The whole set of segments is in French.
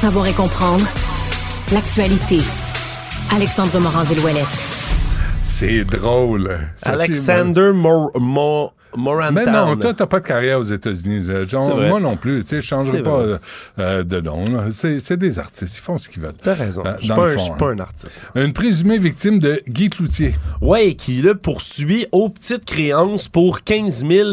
savoir et comprendre l'actualité. Alexandre Morand-Villouellette. C'est drôle. Alexander Mor Mor Morantown. Mais non, toi, t'as pas de carrière aux États-Unis. Euh, moi non plus. Tu sais, je changerai pas euh, euh, de nom. C'est des artistes. Ils font ce qu'ils veulent. T'as raison. Euh, Je suis dans pas, un- je fond, suis pas hein. un artiste. Une présumée victime de Guy Cloutier. Ouais, qui le poursuit aux petites créances pour 15 000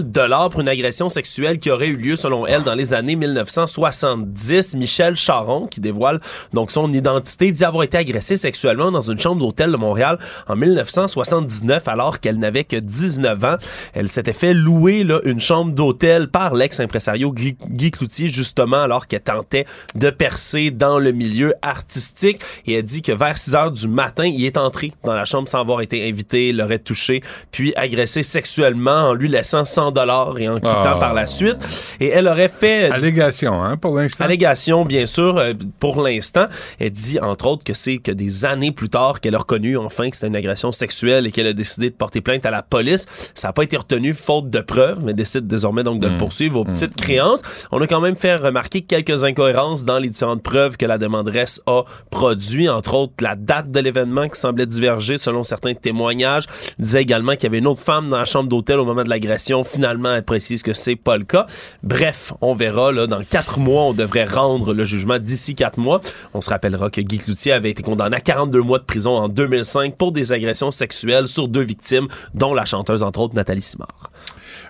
pour une agression sexuelle qui aurait eu lieu, selon elle, dans les années 1970. Michel Charon, qui dévoile donc son identité, dit avoir été agressée sexuellement dans une chambre d'hôtel de Montréal en 1979, alors qu'elle n'avait que 19 ans. Elle s'était fait louer là, une chambre d'hôtel par l'ex-impresario Guy, Guy Cloutier, justement, alors qu'elle tentait de percer dans le milieu artistique. Et elle dit que vers 6 heures du matin, il est entré dans la chambre sans avoir été invité, l'aurait touché, puis agressé sexuellement en lui laissant 100 dollars et en quittant Ah. par la suite. Et elle aurait fait Allégation, hein, pour l'instant. Allégation, bien sûr, euh, pour l'instant. Elle dit, entre autres, que c'est que des années plus tard qu'elle a reconnu, enfin, que c'était une agression sexuelle et qu'elle a décidé de porter plainte à la police. Ça n'a pas été retenu faute de preuves, mais décide désormais donc de le poursuivre aux petites créances. On a quand même fait remarquer quelques incohérences dans les différentes preuves que la demanderesse a produit, entre autres la date de l'événement qui semblait diverger selon certains témoignages. Elle disait également qu'il y avait une autre femme dans la chambre d'hôtel au moment de l'agression. Finalement, elle précise que c'est pas le cas. Bref, on verra, là, dans quatre mois, on devrait rendre le jugement d'ici quatre mois. On se rappellera que Guy Cloutier avait été condamné à 42 mois de prison en 2005 pour des agressions sexuelles sur deux victimes, dont la chanteuse, entre autres, Nathalie Simard.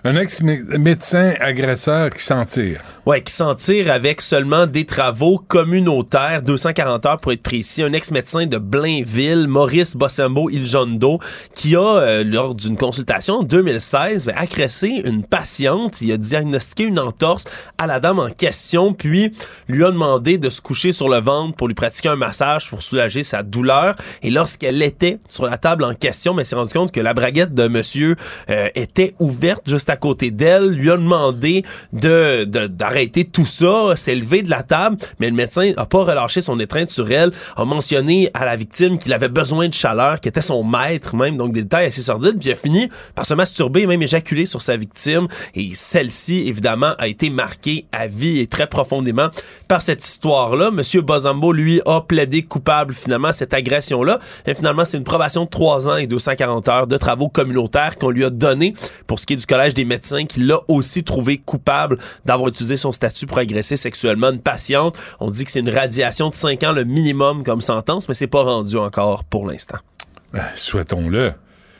Un ex-médecin agresseur qui s'en tire. Ouais, qui s'en tire avec seulement des travaux communautaires, 240 heures pour être précis. Un ex-médecin de Blainville, Maurice Bossembo Iljondo, qui a, euh, lors d'une consultation en 2016, ben, agressé une patiente. Il a diagnostiqué une entorse à la dame en question, puis lui a demandé de se coucher sur le ventre pour lui pratiquer un massage pour soulager sa douleur. Et lorsqu'elle était sur la table en question, mais s'est rendu compte que la braguette de monsieur euh, était ouverte juste à côté d'elle, lui a demandé de d'arrêter tout ça, s'est levé de la table, mais le médecin a pas relâché son étreinte sur elle, a mentionné à la victime qu'il avait besoin de chaleur, qui était son maître même, donc des détails assez sordides, puis a fini par se masturber même éjaculer sur sa victime, et celle-ci, évidemment, a été marquée à vie et très profondément par cette histoire-là. Monsieur Bozambo, lui, a plaidé coupable finalement à cette agression-là, et finalement, c'est une probation de 3 ans et 240 heures de travaux communautaires qu'on lui a donné pour ce qui est du Collège des médecins, qui l'a aussi trouvé coupable d'avoir utilisé son statut pour agresser sexuellement une patiente. On dit que c'est une radiation de 5 ans le minimum comme sentence, mais c'est pas rendu encore pour l'instant. Ben, Souhaitons-le.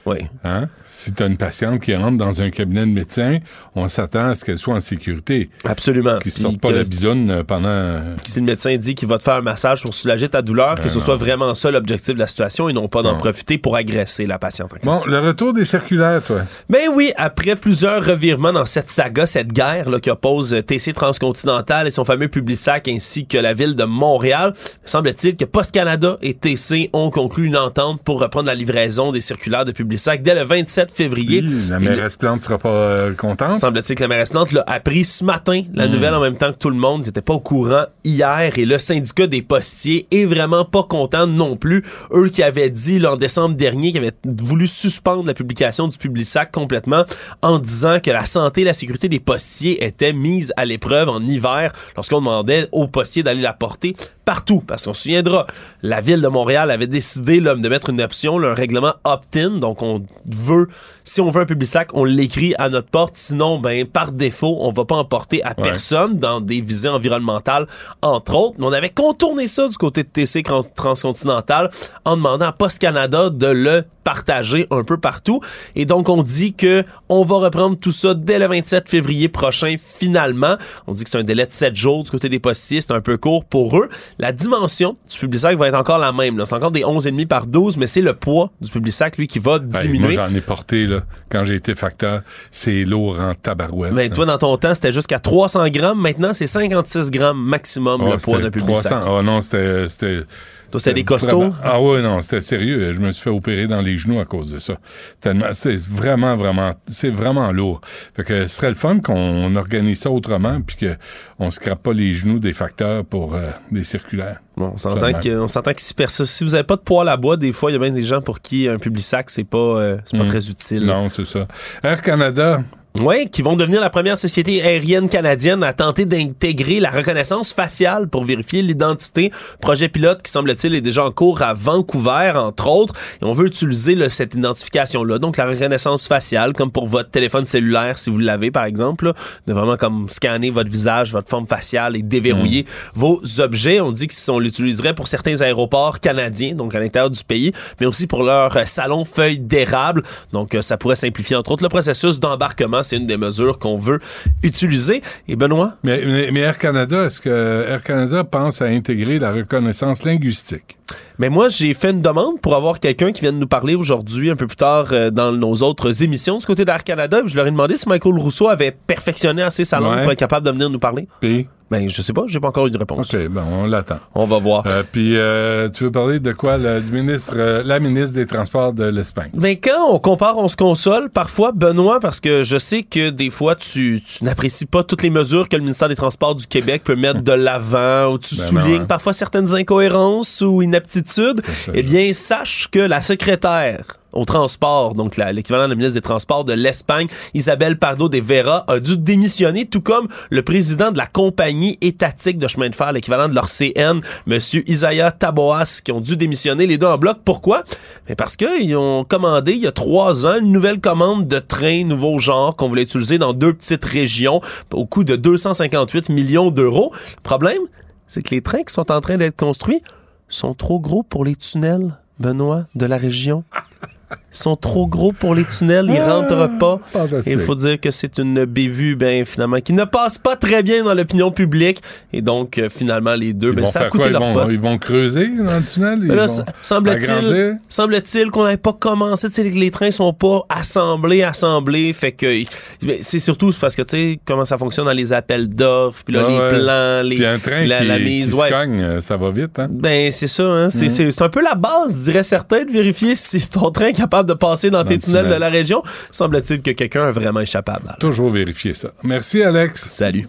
Oui. Hein? Si tu as une patiente qui rentre dans un cabinet de médecin, on s'attend à ce qu'elle soit en sécurité. Absolument. Qu'ils Puis sortent pas que- la bisoune euh, pendant. euh, si le médecin dit qu'il va te faire un massage pour soulager ta douleur, que ce soit vraiment ça l'objectif de la situation et non pas d'en profiter pour agresser la patiente. en Bon, le retour des circulaires, toi. Ben oui, après plusieurs revirements dans cette saga, cette guerre là, qui oppose euh, TC Transcontinental et son fameux Publisac ainsi que la ville de Montréal, semble-t-il que Post Canada et TC ont conclu une entente pour reprendre la livraison des circulaires de Publisac dès le 27 février. La Et le- mairesse Plante sera pas euh, contente. Semble-t-il que la mairesse Plante l'a appris ce matin, la nouvelle en même temps que tout le monde. n'était pas au courant hier. Et le syndicat des postiers est vraiment pas content non plus. Eux qui avaient dit là, en décembre dernier qu'ils avaient voulu suspendre la publication du Publisac complètement en disant que la santé et la sécurité des postiers étaient mises à l'épreuve en hiver lorsqu'on demandait aux postiers d'aller la porter partout. Parce qu'on se souviendra, la ville de Montréal avait décidé là, de mettre une option, là, un règlement opt-in. Donc, on veut, si on veut un Publisac, on l'écrit à notre porte. Sinon, ben, par défaut, on va pas en porter à personne dans des visées environnementales, entre autres. Mais on avait contourné ça du côté de TC Trans- Transcontinental en demandant à Post Canada de le partager un peu partout. Et donc, on dit que on va reprendre tout ça dès le 27 février prochain, finalement. On dit que c'est un délai de 7 jours du côté des postiers. C'est un peu court pour eux. La dimension du Publisac va être encore la même. C'est encore des 11,5 par 12, mais c'est le poids du Publisac, lui, qui va Hey, moi, diminuer. j'en ai porté, là, quand j'ai été facteur. C'est lourd en tabarouette. mais toi, dans ton temps, c'était jusqu'à 300 grammes. Maintenant, c'est 56 grammes maximum Oh, le poids d'un Publisac. 300. Oh non, c'était. c'était Toi, c'était des costauds? vraiment- Ah ouais, non, c'était sérieux. Je me suis fait opérer dans les genoux à cause de ça. Tellement, c'est vraiment, vraiment, c'est vraiment lourd. Fait que ce serait le fun qu'on organise ça autrement, puis qu'on se crappe pas les genoux des facteurs pour euh, des circulaires. Bon, on s'entend que, on s'entend que si, perso- si vous avez pas de poids à bois, des fois, il y a bien des gens pour qui un Publisac, c'est pas, euh, c'est pas Mm. très utile. Non, c'est ça. Air Canada, Oui, qui vont devenir la première société aérienne canadienne à tenter d'intégrer la reconnaissance faciale pour vérifier l'identité. Projet pilote qui semble-t-il est déjà en cours à Vancouver, entre autres. Et on veut utiliser là, cette identification-là, donc la reconnaissance faciale, comme pour votre téléphone cellulaire, si vous l'avez par exemple, là, de vraiment comme scanner votre visage, votre forme faciale et déverrouiller vos objets. On dit qu'on l'utiliserait pour certains aéroports canadiens, donc à l'intérieur du pays, mais aussi pour leur euh, salon feuille d'érable. Donc euh, ça pourrait simplifier entre autres le processus d'embarquement c'est une des mesures qu'on veut utiliser. Et Benoît? Mais, mais, mais Air Canada, est-ce que Air Canada pense à intégrer la reconnaissance linguistique? Mais moi, j'ai fait une demande pour avoir quelqu'un qui vienne nous parler aujourd'hui, un peu plus tard, euh, dans nos autres émissions du côté d'Air Canada. Je leur ai demandé si Michael Rousseau avait perfectionné assez sa langue Ouais. pour être capable de venir nous parler. Puis, Ben, je sais pas, j'ai pas encore eu de réponse. OK, bon, on l'attend. On va voir. Euh, puis, euh, tu veux parler de quoi? le- du ministre, euh, la ministre des Transports de l'Espagne? Ben, quand on compare, on se console. Parfois, Benoît, parce que je sais que des fois, tu, tu n'apprécies pas toutes les mesures que le ministère des Transports du Québec peut mettre de l'avant, ou tu Ben soulignes non, hein. parfois certaines incohérences ou inaptitudes. ça, Eh bien, sache que la secrétaire au transport, donc l'équivalent de la ministre des Transports de l'Espagne, Isabelle Pardo de Vera, a dû démissionner, tout comme le président de la compagnie étatique de chemin de fer, l'équivalent de leur CN, Monsieur Isaiah Taboas, qui ont dû démissionner les deux en bloc. Pourquoi? Mais parce qu'ils ont commandé il y a trois ans une nouvelle commande de trains nouveau genre qu'on voulait utiliser dans deux petites régions au coût de 258 millions d'euros. Le problème, c'est que les trains qui sont en train d'être construits sont trop gros pour les tunnels, Benoît, de la région. Sont trop gros pour les tunnels, ils rentrent pas. Et Fantastique. il faut dire que c'est une bévue, ben, finalement, qui ne passe pas très bien dans l'opinion publique. Et donc, euh, finalement, les deux, Ils ben, vont ça a faire coûté quoi? Ils vont, poste. ils vont creuser dans le tunnel? Ils Là, vont s- semble-t-il, semble-t-il qu'on n'avait pas commencé, tu sais, les trains sont pas assemblés, assemblés, fait que mais c'est surtout parce que tu sais comment ça fonctionne dans les appels d'offres, puis là Ouais, les ouais. plans, les Puis un train la, qui, la qui mise, se ouais. cogne, euh, ça va vite, hein? Ben, c'est ça, hein. Mm. C'est, c'est- c'est un peu la base, dirait certains, de vérifier si ton train est capable de passer dans, tes tunnels tunnel. de la région. Semble-t-il que quelqu'un est vraiment échappable. Toujours vérifier ça. Merci, Alex. Salut.